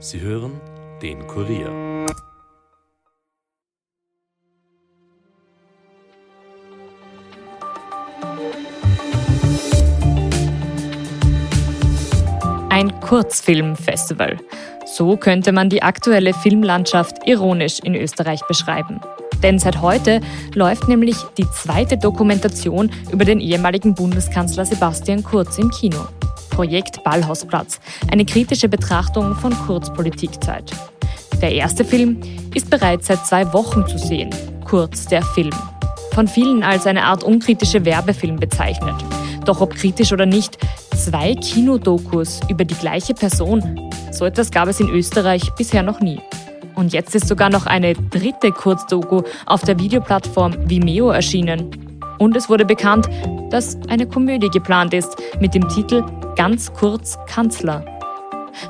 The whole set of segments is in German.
Sie hören den Kurier. Ein Kurzfilmfestival. So könnte man die aktuelle Filmlandschaft ironisch in Österreich beschreiben. Denn seit heute läuft nämlich die zweite Dokumentation über den ehemaligen Bundeskanzler Sebastian Kurz im Kino. Projekt Ballhausplatz, eine kritische Betrachtung von Kurzpolitikzeit. Der erste Film ist bereits seit zwei Wochen zu sehen, Kurz der Film. Von vielen als eine Art unkritische Werbefilm bezeichnet. Doch ob kritisch oder nicht, zwei Kinodokus über die gleiche Person, so etwas gab es in Österreich bisher noch nie. Und jetzt ist sogar noch eine dritte Kurzdoku auf der Videoplattform Vimeo erschienen. Und es wurde bekannt, dass eine Komödie geplant ist mit dem Titel Ganz kurz Kanzler.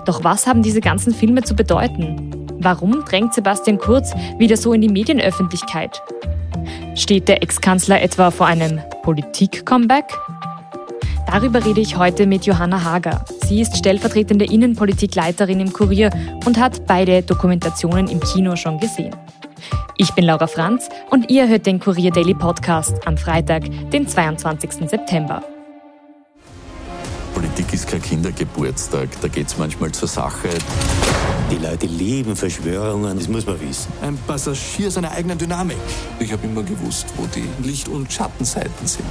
Doch was haben diese ganzen Filme zu bedeuten? Warum drängt Sebastian Kurz wieder so in die Medienöffentlichkeit? Steht der Ex-Kanzler etwa vor einem Politik-Comeback? Darüber rede ich heute mit Johanna Hager. Sie ist stellvertretende Innenpolitikleiterin im Kurier und hat beide Dokumentationen im Kino schon gesehen. Ich bin Laura Franz und ihr hört den Kurier Daily Podcast am Freitag, den 22. September. Politik ist kein Kindergeburtstag, da geht es manchmal zur Sache. Die Leute lieben Verschwörungen, das muss man wissen. Ein Passagier seiner eigenen Dynamik. Ich habe immer gewusst, wo die Licht- und Schattenseiten sind.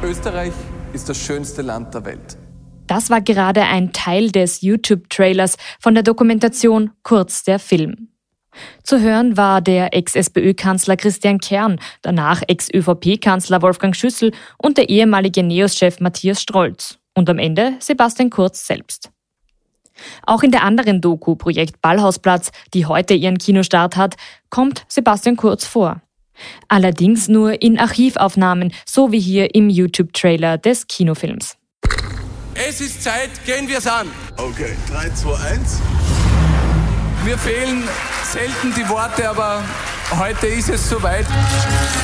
Österreich ist das schönste Land der Welt. Das war gerade ein Teil des YouTube-Trailers von der Dokumentation Kurz der Film. Zu hören war der Ex-SPÖ-Kanzler Christian Kern, danach Ex-ÖVP-Kanzler Wolfgang Schüssel und der ehemalige NEOS-Chef Matthias Strolz und am Ende Sebastian Kurz selbst. Auch in der anderen Doku Projekt Ballhausplatz, die heute ihren Kinostart hat, kommt Sebastian Kurz vor. Allerdings nur in Archivaufnahmen, so wie hier im YouTube-Trailer des Kinofilms. Es ist Zeit, gehen wir es an. Okay, 3, 2, 1. Mir fehlen selten die Worte, aber heute ist es soweit.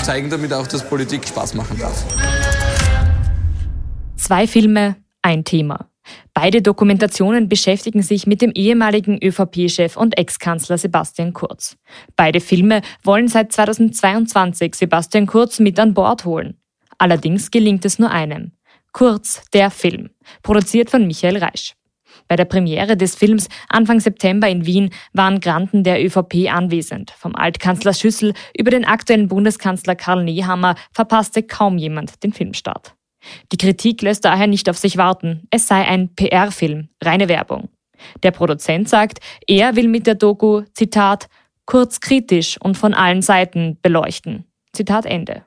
Zeigen damit auch, dass Politik Spaß machen darf. Zwei Filme, ein Thema. Beide Dokumentationen beschäftigen sich mit dem ehemaligen ÖVP-Chef und Ex-Kanzler Sebastian Kurz. Beide Filme wollen seit 2022 Sebastian Kurz mit an Bord holen. Allerdings gelingt es nur einem. Kurz, der Film, produziert von Michael Reisch. Bei der Premiere des Films Anfang September in Wien waren Granten der ÖVP anwesend. Vom Altkanzler Schüssel über den aktuellen Bundeskanzler Karl Nehammer verpasste kaum jemand den Filmstart. Die Kritik lässt daher nicht auf sich warten. Es sei ein PR-Film, reine Werbung. Der Produzent sagt, er will mit der Doku, Zitat, kurz kritisch und von allen Seiten beleuchten. Zitat Ende.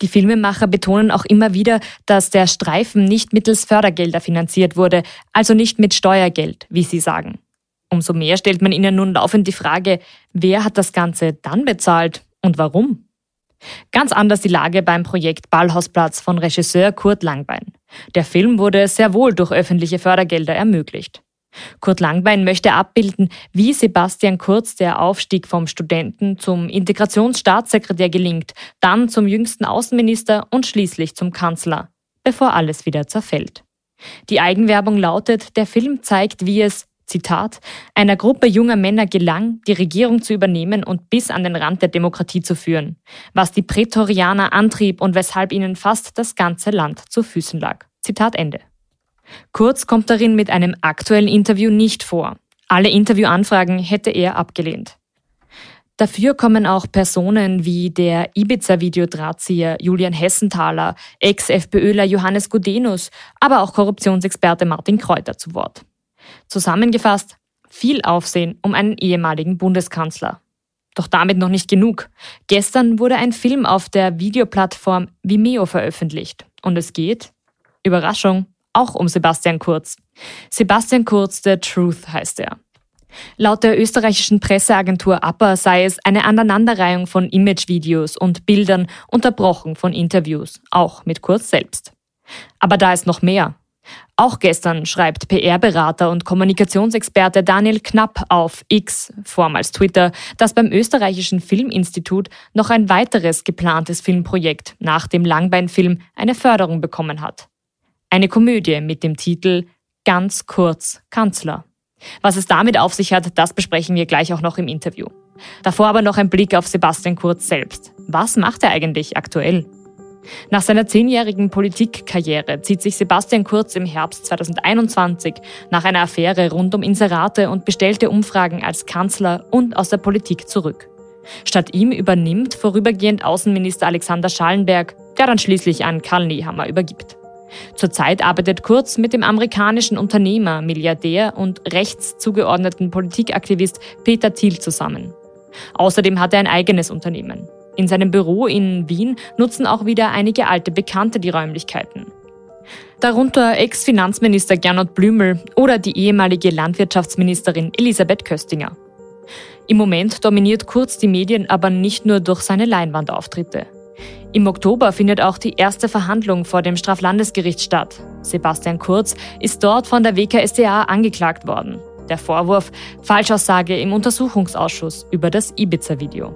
Die Filmemacher betonen auch immer wieder, dass der Streifen nicht mittels Fördergelder finanziert wurde, also nicht mit Steuergeld, wie sie sagen. Umso mehr stellt man ihnen nun laufend die Frage, wer hat das Ganze dann bezahlt und warum? Ganz anders die Lage beim Projekt Ballhausplatz von Regisseur Kurt Langbein. Der Film wurde sehr wohl durch öffentliche Fördergelder ermöglicht. Kurt Langbein möchte abbilden, wie Sebastian Kurz der Aufstieg vom Studenten zum Integrationsstaatssekretär gelingt, dann zum jüngsten Außenminister und schließlich zum Kanzler, bevor alles wieder zerfällt. Die Eigenwerbung lautet, der Film zeigt, wie es Zitat, einer Gruppe junger Männer gelang, die Regierung zu übernehmen und bis an den Rand der Demokratie zu führen, was die Prätorianer antrieb und weshalb ihnen fast das ganze Land zu Füßen lag. Zitat Ende. Kurz kommt darin mit einem aktuellen Interview nicht vor. Alle Interviewanfragen hätte er abgelehnt. Dafür kommen auch Personen wie der Ibiza-Videodrahtzieher Julian Hessenthaler, Ex-FPÖler Johannes Gudenus, aber auch Korruptionsexperte Martin Kräuter zu Wort. Zusammengefasst, viel Aufsehen um einen ehemaligen Bundeskanzler. Doch damit noch nicht genug. Gestern wurde ein Film auf der Videoplattform Vimeo veröffentlicht. Und es geht, Überraschung, auch um Sebastian Kurz. Sebastian Kurz, The Truth heißt er. Laut der österreichischen Presseagentur APA sei es eine Aneinanderreihung von Imagevideos und Bildern, unterbrochen von Interviews, auch mit Kurz selbst. Aber da ist noch mehr. Auch gestern schreibt PR-Berater und Kommunikationsexperte Daniel Knapp auf X, vormals Twitter, dass beim österreichischen Filminstitut noch ein weiteres geplantes Filmprojekt nach dem Langbeinfilm eine Förderung bekommen hat. Eine Komödie mit dem Titel Ganz kurz Kanzler. Was es damit auf sich hat, das besprechen wir gleich auch noch im Interview. Davor aber noch ein Blick auf Sebastian Kurz selbst. Was macht er eigentlich aktuell? Nach seiner zehnjährigen Politikkarriere zieht sich Sebastian Kurz im Herbst 2021 nach einer Affäre rund um Inserate und bestellte Umfragen als Kanzler und aus der Politik zurück. Statt ihm übernimmt vorübergehend Außenminister Alexander Schallenberg, der dann schließlich an Karl Nehammer übergibt. Zurzeit arbeitet Kurz mit dem amerikanischen Unternehmer, Milliardär und rechts zugeordneten Politikaktivist Peter Thiel zusammen. Außerdem hat er ein eigenes Unternehmen. In seinem Büro in Wien nutzen auch wieder einige alte Bekannte die Räumlichkeiten. Darunter Ex-Finanzminister Gernot Blümel oder die ehemalige Landwirtschaftsministerin Elisabeth Köstinger. Im Moment dominiert Kurz die Medien aber nicht nur durch seine Leinwandauftritte. Im Oktober findet auch die erste Verhandlung vor dem Straflandesgericht statt. Sebastian Kurz ist dort von der WKSDA angeklagt worden. Der Vorwurf Falschaussage im Untersuchungsausschuss über das Ibiza-Video.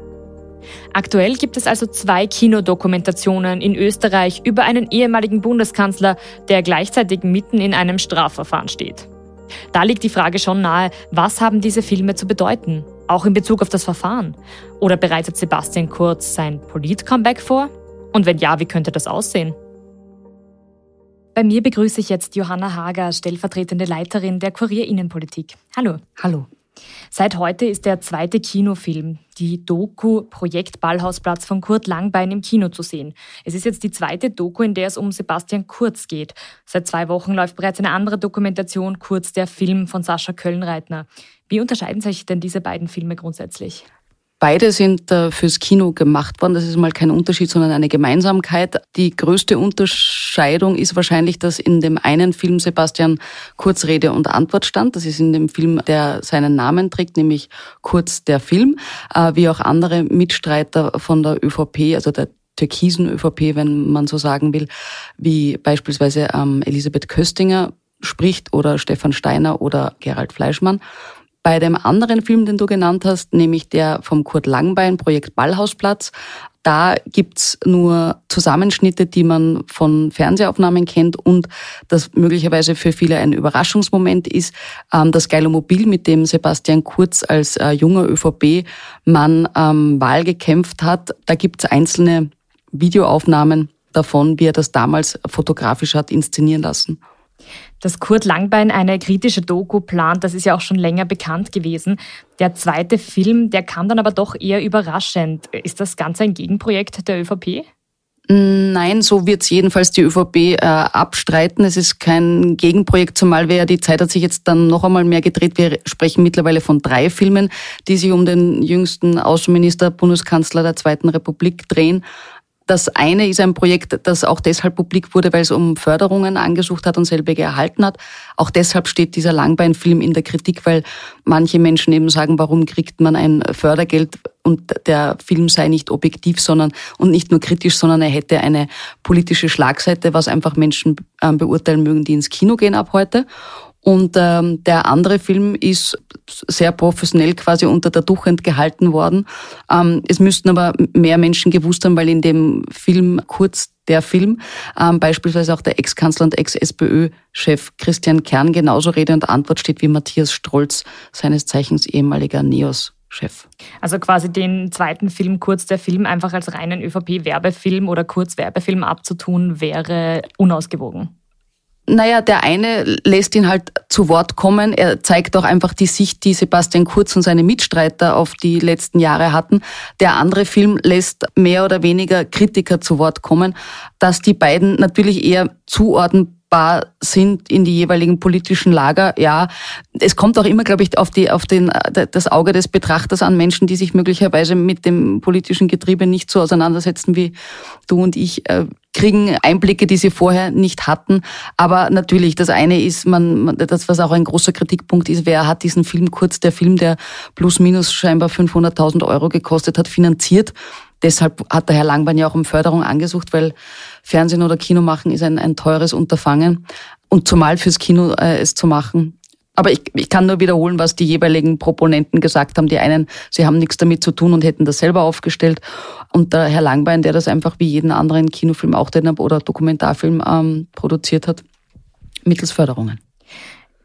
Aktuell gibt es also zwei Kinodokumentationen in Österreich über einen ehemaligen Bundeskanzler, der gleichzeitig mitten in einem Strafverfahren steht. Da liegt die Frage schon nahe, was haben diese Filme zu bedeuten? Auch in Bezug auf das Verfahren? Oder bereitet Sebastian Kurz sein Polit-Comeback vor? Und wenn ja, wie könnte das aussehen? Bei mir begrüße ich jetzt Johanna Hager, stellvertretende Leiterin der Kurier Innenpolitik. Hallo. Hallo. Seit heute ist der zweite Kinofilm, die Doku Projekt Ballhausplatz von Kurt Langbein im Kino zu sehen. Es ist jetzt die zweite Doku, in der es um Sebastian Kurz geht. Seit zwei Wochen läuft bereits eine andere Dokumentation, Kurz der Film von Sascha Kölnreitner. Wie unterscheiden sich denn diese beiden Filme grundsätzlich? Beide sind fürs Kino gemacht worden. Das ist mal kein Unterschied, sondern eine Gemeinsamkeit. Die größte Unterscheidung ist wahrscheinlich, dass in dem einen Film Sebastian Kurz Rede und Antwort stand. Das ist in dem Film, der seinen Namen trägt, nämlich Kurz der Film, äh, wie auch andere Mitstreiter von der ÖVP, also der türkisen ÖVP, wenn man so sagen will, wie beispielsweise ähm, Elisabeth Köstinger spricht oder Stefan Steiner oder Gerald Fleischmann. Bei dem anderen Film, den du genannt hast, nämlich der vom Kurt Langbein, Projekt Ballhausplatz, da gibt's nur Zusammenschnitte, die man von Fernsehaufnahmen kennt und das möglicherweise für viele ein Überraschungsmoment ist, ähm, das Geilomobil, mit dem Sebastian Kurz als äh, junger ÖVP-Mann Wahl gekämpft hat. Da gibt's einzelne Videoaufnahmen davon, wie er das damals fotografisch hat inszenieren lassen. Dass Kurt Langbein eine kritische Doku plant, das ist ja auch schon länger bekannt gewesen. Der zweite Film, der kam dann aber doch eher überraschend. Ist das Ganze ein Gegenprojekt der ÖVP? Nein, so wird es jedenfalls die ÖVP äh, abstreiten. Es ist kein Gegenprojekt, zumal wir die Zeit hat sich jetzt dann noch einmal mehr gedreht. Wir sprechen mittlerweile von drei Filmen, die sich um den jüngsten Außenminister, Bundeskanzler der Zweiten Republik drehen. Das eine ist ein Projekt, das auch deshalb publik wurde, weil es um Förderungen angesucht hat und selbige erhalten hat. Auch deshalb steht dieser Langbeinfilm in der Kritik, weil manche Menschen eben sagen, warum kriegt man ein Fördergeld und der Film sei nicht objektiv, sondern und nicht nur kritisch, sondern er hätte eine politische Schlagseite, was einfach Menschen ähm, beurteilen mögen, die ins Kino gehen ab heute. Und ähm, der andere Film ist sehr professionell quasi unter der Duchend gehalten worden. Ähm, es müssten aber mehr Menschen gewusst haben, weil in dem Film kurz der Film ähm, beispielsweise auch der Ex-Kanzler und Ex-SPÖ-Chef Christian Kern genauso Rede und Antwort steht wie Matthias Strolz, seines Zeichens ehemaliger NEOS. Chef. Also quasi den zweiten Film, kurz der Film, einfach als reinen ÖVP-Werbefilm oder Kurzwerbefilm abzutun, wäre unausgewogen. Naja, der eine lässt ihn halt zu Wort kommen. Er zeigt auch einfach die Sicht, die Sebastian Kurz und seine Mitstreiter auf die letzten Jahre hatten. Der andere Film lässt mehr oder weniger Kritiker zu Wort kommen, dass die beiden natürlich eher zuordnen sind in die jeweiligen politischen Lager. Ja, es kommt auch immer, glaube ich, auf, die, auf den, das Auge des Betrachters an Menschen, die sich möglicherweise mit dem politischen Getriebe nicht so auseinandersetzen wie du und ich, äh, kriegen Einblicke, die sie vorher nicht hatten. Aber natürlich, das eine ist, man, das was auch ein großer Kritikpunkt ist, wer hat diesen Film kurz, der Film, der plus minus scheinbar 500.000 Euro gekostet hat, finanziert. Deshalb hat der Herr Langbein ja auch um Förderung angesucht, weil Fernsehen oder Kino machen ist ein, ein teures Unterfangen. Und zumal fürs Kino äh, es zu machen. Aber ich, ich kann nur wiederholen, was die jeweiligen Proponenten gesagt haben. Die einen, sie haben nichts damit zu tun und hätten das selber aufgestellt. Und der Herr Langbein, der das einfach wie jeden anderen Kinofilm auch den, oder Dokumentarfilm ähm, produziert hat, mittels Förderungen.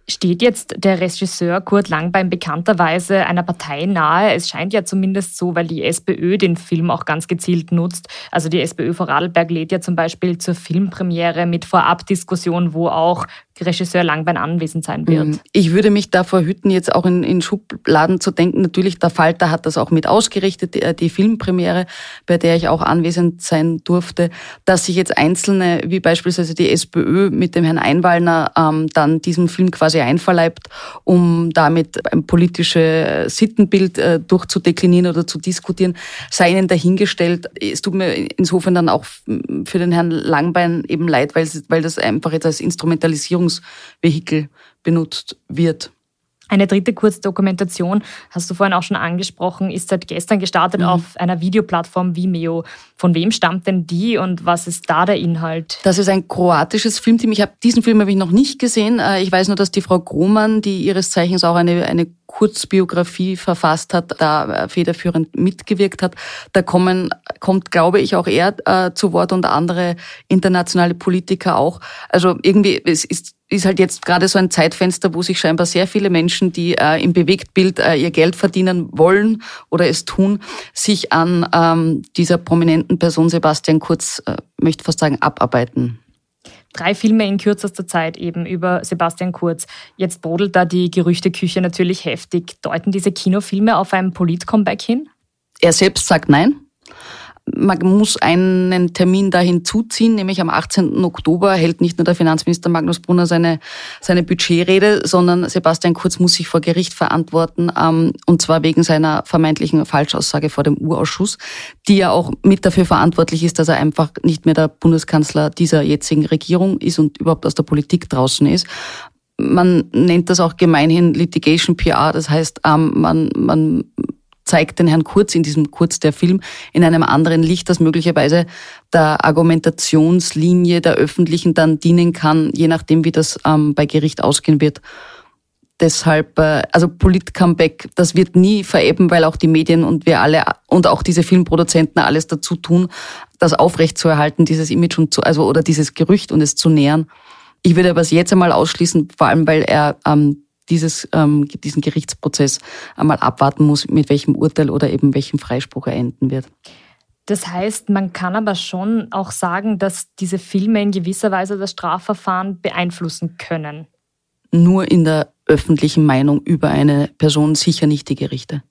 Steht jetzt der Regisseur Kurt Langbein bekannterweise einer Partei nahe? Es scheint ja zumindest so, weil die SPÖ den Film auch ganz gezielt nutzt. Also die SPÖ Vorarlberg lädt ja zum Beispiel zur Filmpremiere mit Vorabdiskussion, wo auch Regisseur Langbein anwesend sein wird. Mhm. Ich würde mich davor hüten, jetzt auch in, in Schubladen zu denken. Natürlich, der Falter hat das auch mit ausgerichtet, die, äh, die, Filmpremiere, bei der ich auch anwesend sein durfte, dass sich jetzt Einzelne, wie beispielsweise die SPÖ mit dem Herrn Einwallner, ähm, dann diesem Film quasi einverleibt, um damit ein politisches Sittenbild äh, durchzudeklinieren oder zu diskutieren, sei ihnen dahingestellt. Es tut mir insofern dann auch für den Herrn Langbein eben leid, weil, weil das einfach jetzt als Instrumentalisierung Versorgungsvehikel benutzt wird. Eine dritte Kurzdokumentation, hast du vorhin auch schon angesprochen, ist seit gestern gestartet mhm. auf einer Videoplattform Vimeo. Von wem stammt denn die und was ist da der Inhalt? Das ist ein kroatisches Filmteam. Ich habe diesen Film habe ich noch nicht gesehen. Äh, ich weiß nur, dass die Frau Grohmann, die ihres Zeichens auch eine, eine Kurzbiografie verfasst hat, da äh, federführend mitgewirkt hat. Da kommen, kommt, glaube ich, auch er äh, zu Wort und andere internationale Politiker auch. Also irgendwie, es ist ist halt jetzt gerade so ein Zeitfenster, wo sich scheinbar sehr viele Menschen, die äh, im Bewegtbild äh, ihr Geld verdienen wollen oder es tun, sich an ähm, dieser prominenten Person Sebastian Kurz, äh, möchte fast sagen, abarbeiten. Drei Filme in kürzester Zeit eben über Sebastian Kurz. Jetzt brodelt da die Gerüchteküche natürlich heftig. Deuten diese Kinofilme auf ein Polit-Comeback hin? Er selbst sagt nein man muss einen Termin da hinzuziehen, nämlich am 18. Oktober hält nicht nur der Finanzminister Magnus Brunner seine, seine Budgetrede, sondern Sebastian Kurz muss sich vor Gericht verantworten, ähm, und zwar wegen seiner vermeintlichen Falschaussage vor dem Urausschuss, die ja auch mit dafür verantwortlich ist, dass er einfach nicht mehr der Bundeskanzler dieser jetzigen Regierung ist und überhaupt aus der Politik draußen ist. Man nennt das auch gemeinhin Litigation PR, das heißt, ähm, man, man zeigt den Herrn Kurz in diesem Kurz der Film in einem anderen Licht, das möglicherweise der Argumentationslinie der Öffentlichen dann dienen kann, je nachdem, wie das ähm, bei Gericht ausgehen wird. Deshalb, äh, also Polit-Comeback, das wird nie verebben, weil auch die Medien und wir alle und auch diese Filmproduzenten alles dazu tun, das aufrechtzuerhalten, dieses Image und zu, also oder dieses Gerücht und es zu nähern. Ich würde aber es jetzt einmal ausschließen, vor allem weil er ähm, dieses, ähm, diesen Gerichtsprozess einmal abwarten muss, mit welchem Urteil oder eben welchem Freispruch er enden wird. Das heißt, man kann aber schon auch sagen, dass diese Filme in gewisser Weise das Strafverfahren beeinflussen können. Nur in der öffentlichen Meinung über eine Person, sicher nicht die Gerichte.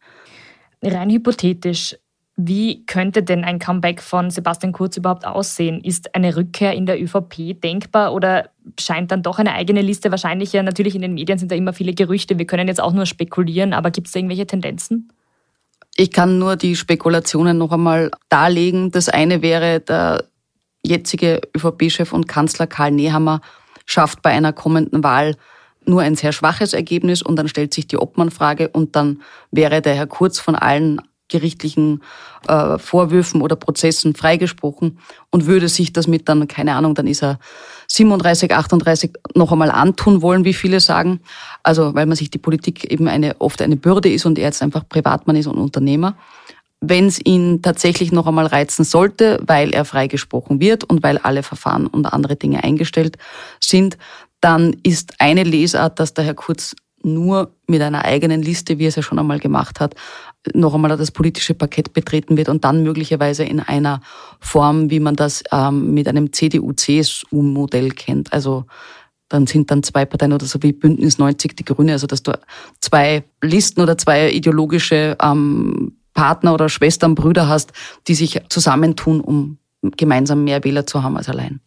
Rein hypothetisch, wie könnte denn ein Comeback von Sebastian Kurz überhaupt aussehen? Ist eine Rückkehr in der ÖVP denkbar oder scheint dann doch eine eigene Liste wahrscheinlicher? Natürlich in den Medien sind da immer viele Gerüchte. Wir können jetzt auch nur spekulieren, aber gibt es da irgendwelche Tendenzen? Ich kann nur die Spekulationen noch einmal darlegen. Das eine wäre, der jetzige ÖVP-Chef und Kanzler Karl Nehammer schafft bei einer kommenden Wahl nur ein sehr schwaches Ergebnis und dann stellt sich die Obmannfrage und dann wäre der Herr Kurz von allen gerichtlichen äh, Vorwürfen oder Prozessen freigesprochen und würde sich das mit dann, keine Ahnung, dann ist er 37, 38 noch einmal antun wollen, wie viele sagen. Also weil man sich die Politik eben eine, oft eine Bürde ist und er jetzt einfach Privatmann ist und Unternehmer. Wenn es ihn tatsächlich noch einmal reizen sollte, weil er freigesprochen wird und weil alle Verfahren und andere Dinge eingestellt sind, dann ist eine Lesart, dass der Herr Kurz nur mit einer eigenen Liste, wie es ja schon einmal gemacht hat, noch einmal das politische Parkett betreten wird und dann möglicherweise in einer Form, wie man das ähm, mit einem CDU-CSU-Modell kennt. Also dann sind dann zwei Parteien oder so wie Bündnis 90 die Grüne, also dass du zwei Listen oder zwei ideologische ähm, Partner oder Schwestern, Brüder hast, die sich zusammentun, um gemeinsam mehr Wähler zu haben als allein.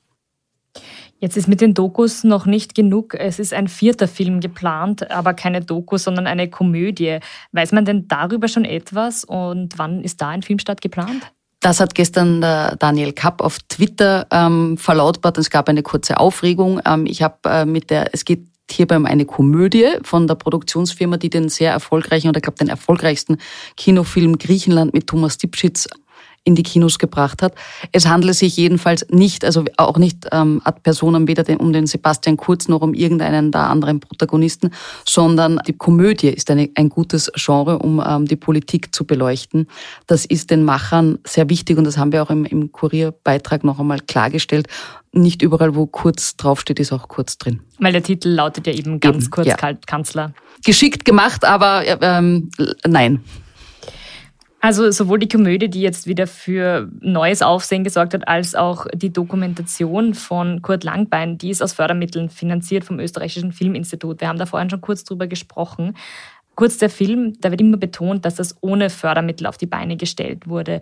Jetzt ist mit den Dokus noch nicht genug. Es ist ein vierter Film geplant, aber keine Doku, sondern eine Komödie. Weiß man denn darüber schon etwas und wann ist da ein Filmstart geplant? Das hat gestern der Daniel Kapp auf Twitter ähm, verlautbart. Es gab eine kurze Aufregung. Ähm, ich habe äh, mit der, es geht hierbei um eine Komödie von der Produktionsfirma, die den sehr erfolgreichen oder ich glaube den erfolgreichsten Kinofilm Griechenland mit Thomas Dipschitz in die Kinos gebracht hat. Es handelt sich jedenfalls nicht, also auch nicht ähm, ad personam weder um den Sebastian Kurz noch um irgendeinen der anderen Protagonisten, sondern die Komödie ist eine, ein gutes Genre, um ähm, die Politik zu beleuchten. Das ist den Machern sehr wichtig und das haben wir auch im, im Kurierbeitrag noch einmal klargestellt. Nicht überall, wo kurz draufsteht, ist auch kurz drin. Weil der Titel lautet ja eben ganz eben, kurz ja. Kanzler. Geschickt gemacht, aber ähm, nein. Also sowohl die Komödie, die jetzt wieder für neues Aufsehen gesorgt hat, als auch die Dokumentation von Kurt Langbein, die ist aus Fördermitteln finanziert vom Österreichischen Filminstitut. Wir haben da vorhin schon kurz drüber gesprochen. Kurz der Film, da wird immer betont, dass das ohne Fördermittel auf die Beine gestellt wurde.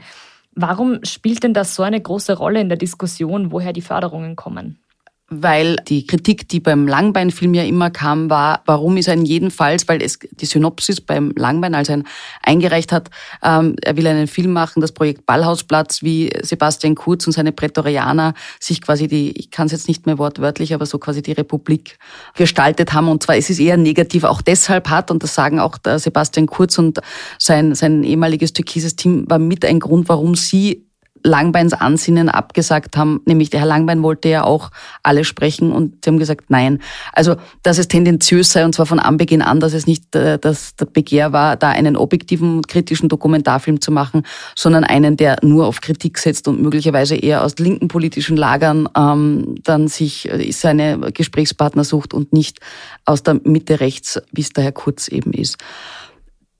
Warum spielt denn das so eine große Rolle in der Diskussion, woher die Förderungen kommen? Weil die Kritik, die beim Langbeinfilm ja immer kam, war, warum ist er in jedem Fall, weil es die Synopsis beim Langbein, als er ihn eingereicht hat, ähm, er will einen Film machen, das Projekt Ballhausplatz, wie Sebastian Kurz und seine Prätorianer sich quasi die, ich kann es jetzt nicht mehr wortwörtlich, aber so quasi die Republik gestaltet haben. Und zwar es ist eher negativ auch deshalb hat, und das sagen auch Sebastian Kurz und sein, sein ehemaliges türkises Team, war mit ein Grund, warum sie Langbeins Ansinnen abgesagt haben, nämlich der Herr Langbein wollte ja auch alle sprechen und sie haben gesagt, nein. Also, dass es tendenziös sei und zwar von Anbeginn an, dass es nicht äh, der Begehr war, da einen objektiven, kritischen Dokumentarfilm zu machen, sondern einen, der nur auf Kritik setzt und möglicherweise eher aus linken politischen Lagern ähm, dann sich äh, seine Gesprächspartner sucht und nicht aus der Mitte rechts, wie es der Herr Kurz eben ist.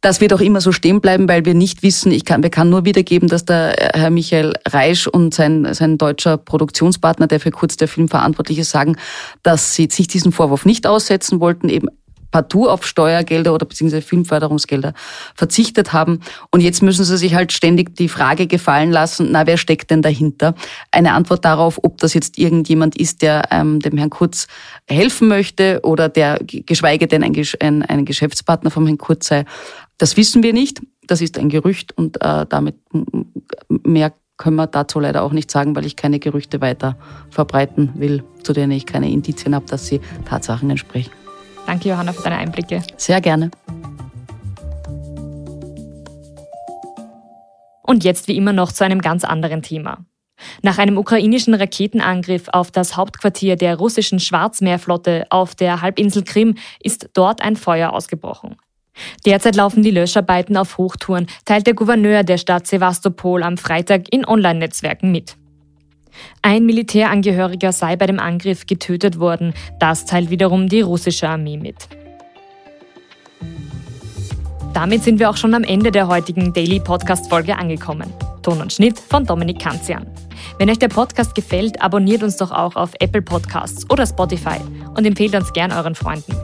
Das wird auch immer so stehen bleiben, weil wir nicht wissen, ich kann, wir kann nur wiedergeben, dass der Herr Michael Reisch und sein, sein deutscher Produktionspartner, der für kurz der Film verantwortlich ist, sagen, dass sie sich diesen Vorwurf nicht aussetzen wollten, eben partout auf Steuergelder oder beziehungsweise Filmförderungsgelder verzichtet haben. Und jetzt müssen sie sich halt ständig die Frage gefallen lassen, na, wer steckt denn dahinter? Eine Antwort darauf, ob das jetzt irgendjemand ist, der ähm, dem Herrn Kurz helfen möchte oder der geschweige denn ein, ein, ein Geschäftspartner vom Herrn Kurz sei, das wissen wir nicht. Das ist ein Gerücht und äh, damit mehr können wir dazu leider auch nicht sagen, weil ich keine Gerüchte weiter verbreiten will, zu denen ich keine Indizien habe, dass sie Tatsachen entsprechen. Danke, Johanna, für deine Einblicke. Sehr gerne. Und jetzt wie immer noch zu einem ganz anderen Thema. Nach einem ukrainischen Raketenangriff auf das Hauptquartier der russischen Schwarzmeerflotte auf der Halbinsel Krim ist dort ein Feuer ausgebrochen. Derzeit laufen die Löscharbeiten auf Hochtouren, teilt der Gouverneur der Stadt Sevastopol am Freitag in Online-Netzwerken mit. Ein Militärangehöriger sei bei dem Angriff getötet worden, das teilt wiederum die russische Armee mit. Damit sind wir auch schon am Ende der heutigen Daily Podcast Folge angekommen. Ton und Schnitt von Dominik Kanzian. Wenn euch der Podcast gefällt, abonniert uns doch auch auf Apple Podcasts oder Spotify und empfehlt uns gern euren Freunden.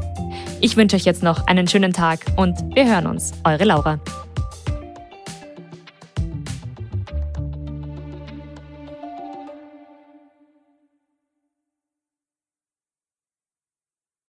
Ich wünsche euch jetzt noch einen schönen Tag und wir hören uns. Eure Laura.